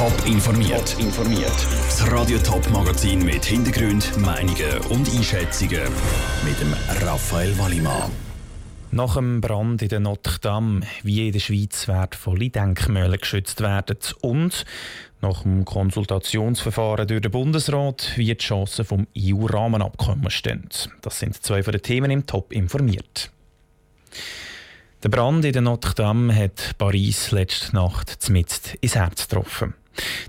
Top informiert. informiert. Das Radio Top Magazin mit Hintergrund, Meinungen und Einschätzungen mit dem Raphael Wallimann. Nach dem Brand in der Notre Dame, wie in der Schweiz wertvolle Denkmäler geschützt werden und nach dem Konsultationsverfahren durch den Bundesrat, wie die Chancen vom EU-Rahmenabkommen stehen. Das sind zwei von den Themen im Top informiert. Der Brand in der Notre Dame hat Paris letzte Nacht zmitzt ins Herz getroffen.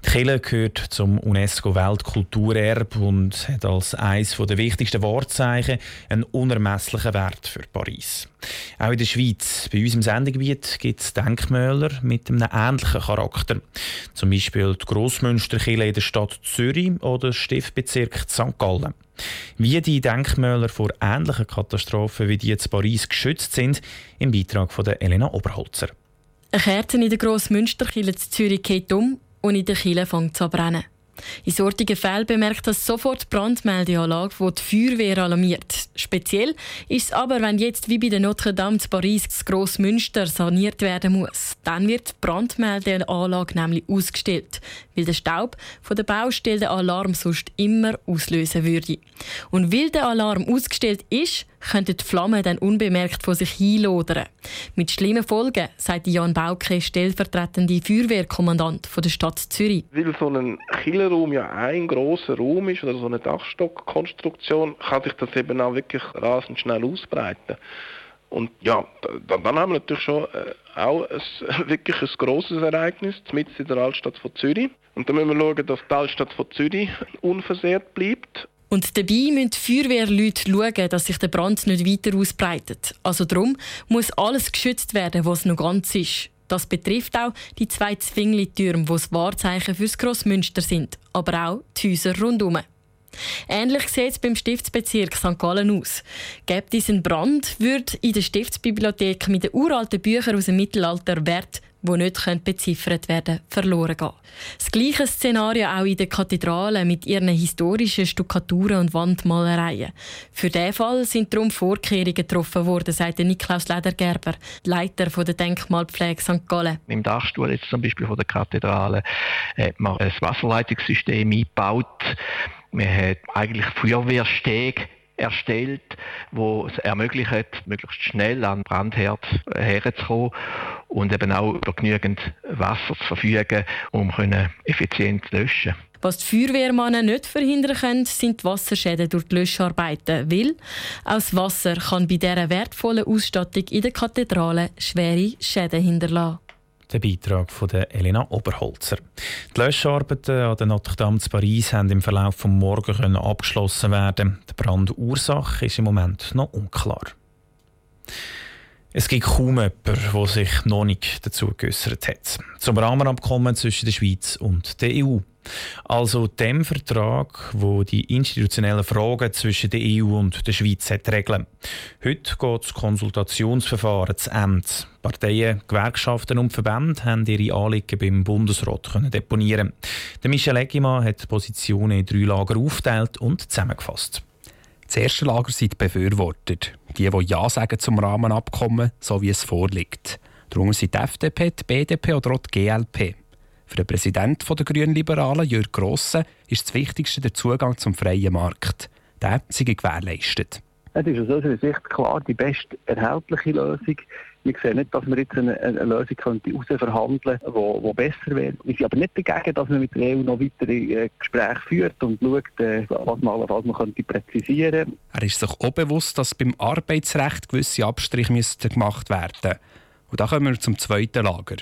Die Kirche gehört zum UNESCO-Weltkulturerbe und hat als eines der wichtigsten Wahrzeichen einen unermesslichen Wert für Paris. Auch in der Schweiz, bei uns im Sendegebiet, gibt es Denkmäler mit einem ähnlichen Charakter. Zum Beispiel die Grossmünsterkirche in der Stadt Zürich oder der Stiftbezirk St. Gallen. Wie die Denkmäler vor ähnlichen Katastrophen wie die in Paris geschützt sind, im Beitrag von Elena Oberholzer. Eine Kerze in der Grossmünsterkirche in Zürich geht um und in der Kille fängt es an brennen. In sortigen Fällen bemerkt das sofort die Brandmeldeanlage, die die Feuerwehr alarmiert. Speziell ist es aber, wenn jetzt wie bei der Notre Dame zu Paris das Grossmünster saniert werden muss. Dann wird die Brandmeldeanlage nämlich ausgestellt, weil der Staub von der Baustelle den Alarm sonst immer auslösen würde. Und weil der Alarm ausgestellt ist, könnten die Flammen dann unbemerkt von sich hinlodern. Mit schlimmen Folgen, sagt Jan Bauke, stellvertretende Feuerwehrkommandant der Stadt Zürich. Weil so ein Killerraum ja ein großer Raum ist oder so eine Dachstockkonstruktion, kann sich das eben auch wirklich rasend schnell ausbreiten. Und ja, dann, dann haben wir natürlich schon äh, auch ein, wirklich ein grosses Ereignis, mitten in der Altstadt von Zürich. Und dann müssen wir schauen, dass die Altstadt von Zürich unversehrt bleibt. Und dabei müssen die Feuerwehrleute schauen, dass sich der Brand nicht weiter ausbreitet. Also darum muss alles geschützt werden, was noch ganz ist. Das betrifft auch die zwei Zwingli-Türme, die das Wahrzeichen fürs Grossmünster sind, aber auch die Häuser rundherum. Ähnlich sieht es beim Stiftsbezirk St. Gallen aus. Gibt es einen Brand, würde in der Stiftsbibliothek mit den uralten Büchern aus dem Mittelalter Wert die nicht beziffert werden können, verloren gehen. Das gleiche Szenario auch in den Kathedralen mit ihren historischen Stuckaturen und Wandmalereien. Für diesen Fall sind darum Vorkehrungen getroffen worden, sagt Niklaus Ledergerber, Leiter der Denkmalpflege St. Gallen. Im Dachstuhl jetzt zum Beispiel von der Kathedrale hat man ein Wasserleitungssystem eingebaut. Man hat eigentlich Feuerwehrsteg erstellt, wo es ermöglicht, möglichst schnell an Brandherd herzukommen und eben auch über genügend Wasser zu verfügen, um effizient zu löschen. Was die Feuerwehrmannen nicht verhindern können, sind die Wasserschäden durch die Löscharbeiten, weil aus Wasser kann bei dieser wertvollen Ausstattung in der Kathedrale schwere Schäden hinterlassen. Der Beitrag von der Elena Oberholzer. Die Löscharbeiten an der Notre Dame zu Paris haben im Verlauf des Morgens abgeschlossen werden. Die Brandursache ist im Moment noch unklar. Es gibt kaum jemanden, der sich noch nicht dazu geäußert hat. Zum Rahmenabkommen zwischen der Schweiz und der EU. Also dem Vertrag, wo die institutionellen Fragen zwischen der EU und der Schweiz hat regeln. Heute geht das Konsultationsverfahren zu Ende. Parteien, Gewerkschaften und Verbände haben ihre Anliegen beim Bundesrat können deponieren. Der Michel Eggimann hat Positionen in drei Lager aufgeteilt und zusammengefasst. Das erste Lager sind Befürworter, die, die Ja sagen zum Rahmenabkommen, so wie es vorliegt. Darunter sind die FDP, die BDP oder auch die GLP. Für den Präsidenten der Grünen Liberalen, Jörg Grosse, ist das Wichtigste der Zugang zum freien Markt. Der sei gewährleistet. Es ist aus unserer Sicht klar die best erhältliche Lösung. Wir sehen nicht, dass wir jetzt eine, eine Lösung herausverhandeln könnten, die, die besser wäre. Wir sind aber nicht dagegen, dass man mit der EU noch weitere äh, Gespräche führt und schaut, äh, was man was man könnte präzisieren könnte. Er ist sich auch bewusst, dass beim Arbeitsrecht gewisse Abstriche gemacht werden müssen. Und da kommen wir zum zweiten Lager.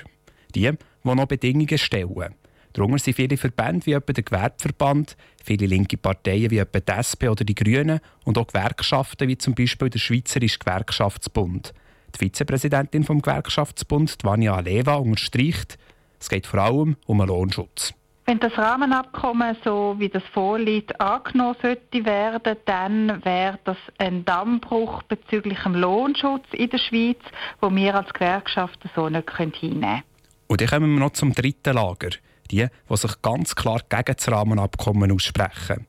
Die, die noch Bedingungen stellen. Darunter sind viele Verbände wie etwa der Gewerbeverband, viele linke Parteien wie etwa die SP oder die Grünen und auch Gewerkschaften wie zum Beispiel der Schweizerische Gewerkschaftsbund. Die Vizepräsidentin vom Gewerkschaftsbund, Vania Aleva, unterstreicht, es geht vor allem um einen Lohnschutz. Wenn das Rahmenabkommen, so wie das vorliegt, angenommen sollte werden, dann wäre das ein Dammbruch bezüglich dem Lohnschutz in der Schweiz, wo wir als Gewerkschaften so nicht hinnehmen können. Und dann kommen wir noch zum dritten Lager. Die, die sich ganz klar gegen das Rahmenabkommen aussprechen.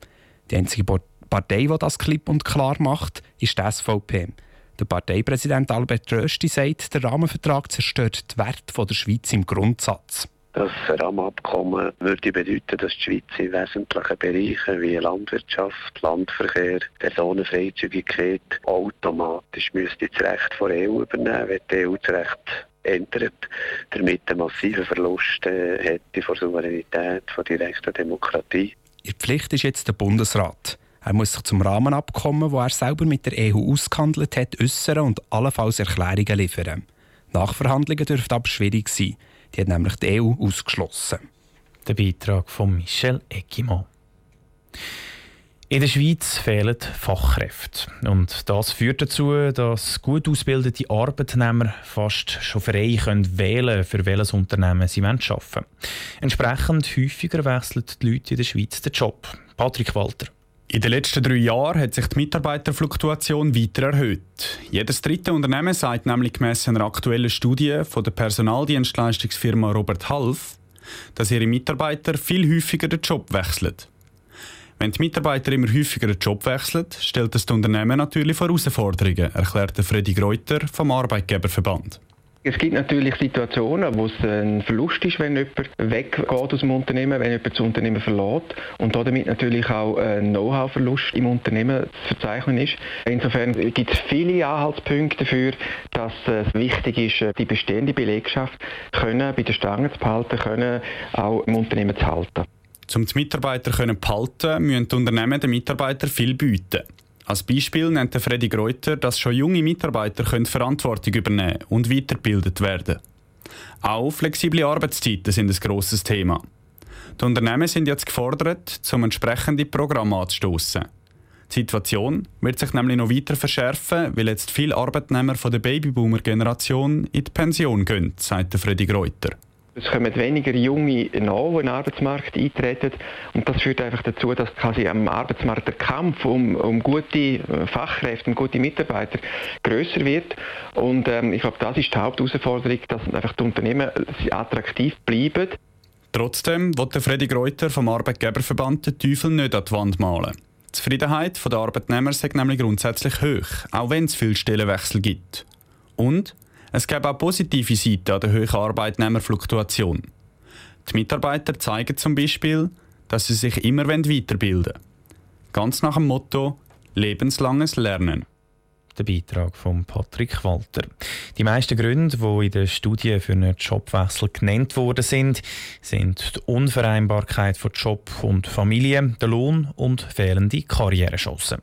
Die einzige Partei, die das klipp und klar macht, ist die SVP. Der Parteipräsident Albert Rösti sagt, der Rahmenvertrag zerstört die Werte der Schweiz im Grundsatz. Das Rahmenabkommen würde bedeuten, dass die Schweiz in wesentlichen Bereichen wie Landwirtschaft, Landverkehr, Personenfreizügigkeit automatisch müsste das Recht von der EU übernehmen, wenn die EU das Recht ändert, damit einen massiven Verlust äh, hätte von Souveränität, von direkter Demokratie. In Pflicht ist jetzt der Bundesrat. Er muss sich zum Rahmenabkommen, das er selber mit der EU ausgehandelt hat, äußern und allenfalls Erklärungen liefern. Nachverhandlungen dürften aber schwierig sein. Die hat nämlich die EU ausgeschlossen. Der Beitrag von Michel Eckimo. In der Schweiz fehlen Fachkräfte. Und das führt dazu, dass gut ausgebildete Arbeitnehmer fast schon frei können wählen für welches Unternehmen sie arbeiten wollen. Entsprechend häufiger wechseln die Leute in der Schweiz den Job. Patrick Walter. In den letzten drei Jahren hat sich die Mitarbeiterfluktuation weiter erhöht. Jedes dritte Unternehmen sagt nämlich gemäss einer aktuellen Studie von der Personaldienstleistungsfirma Robert Half, dass ihre Mitarbeiter viel häufiger den Job wechseln. Wenn die Mitarbeiter immer häufiger den Job wechseln, stellt das Unternehmen natürlich vor Herausforderungen, erklärte Freddy Greuter vom Arbeitgeberverband. Es gibt natürlich Situationen, wo es ein Verlust ist, wenn jemand weggeht aus dem Unternehmen, wenn jemand das Unternehmen verlässt und damit natürlich auch ein Know-how-Verlust im Unternehmen zu verzeichnen ist. Insofern gibt es viele Anhaltspunkte dafür, dass es wichtig ist, die bestehende Belegschaft können bei den Stangen zu behalten, können auch im Unternehmen zu halten. Um die Mitarbeiter zu behalten, müssen die Unternehmen den Mitarbeitern viel bieten. Als Beispiel nennt Freddy Greuter, dass schon junge Mitarbeiter können Verantwortung übernehmen und weitergebildet werden Auch flexible Arbeitszeiten sind ein grosses Thema. Die Unternehmen sind jetzt gefordert, zum entsprechende Programm anzustoßen. Die Situation wird sich nämlich noch weiter verschärfen, weil jetzt viele Arbeitnehmer von der Babyboomer-Generation in die Pension gehen, sagt Freddy Greuter. Es kommen weniger Junge nach, in den Arbeitsmarkt eintreten. Und das führt einfach dazu, dass quasi am Arbeitsmarkt der Kampf um, um gute Fachkräfte und gute Mitarbeiter größer wird. Und ähm, ich glaube, das ist die Hauptausforderung, dass einfach die Unternehmen attraktiv bleiben. Trotzdem wird Freddy Greuter vom Arbeitgeberverband den Teufel nicht an die Wand malen. Die Zufriedenheit der Arbeitnehmer ist nämlich grundsätzlich hoch, auch wenn es viele Stellenwechsel gibt. Und es gäbe auch positive Seiten an der hohen Arbeitnehmerfluktuation. Die Mitarbeiter zeigen zum Beispiel, dass sie sich immer weiterbilden wollen. Ganz nach dem Motto lebenslanges Lernen. Der Beitrag von Patrick Walter. Die meisten Gründe, die in der Studie für einen Jobwechsel genannt worden sind, sind die Unvereinbarkeit von Job und Familie, der Lohn und fehlende Karrierechancen.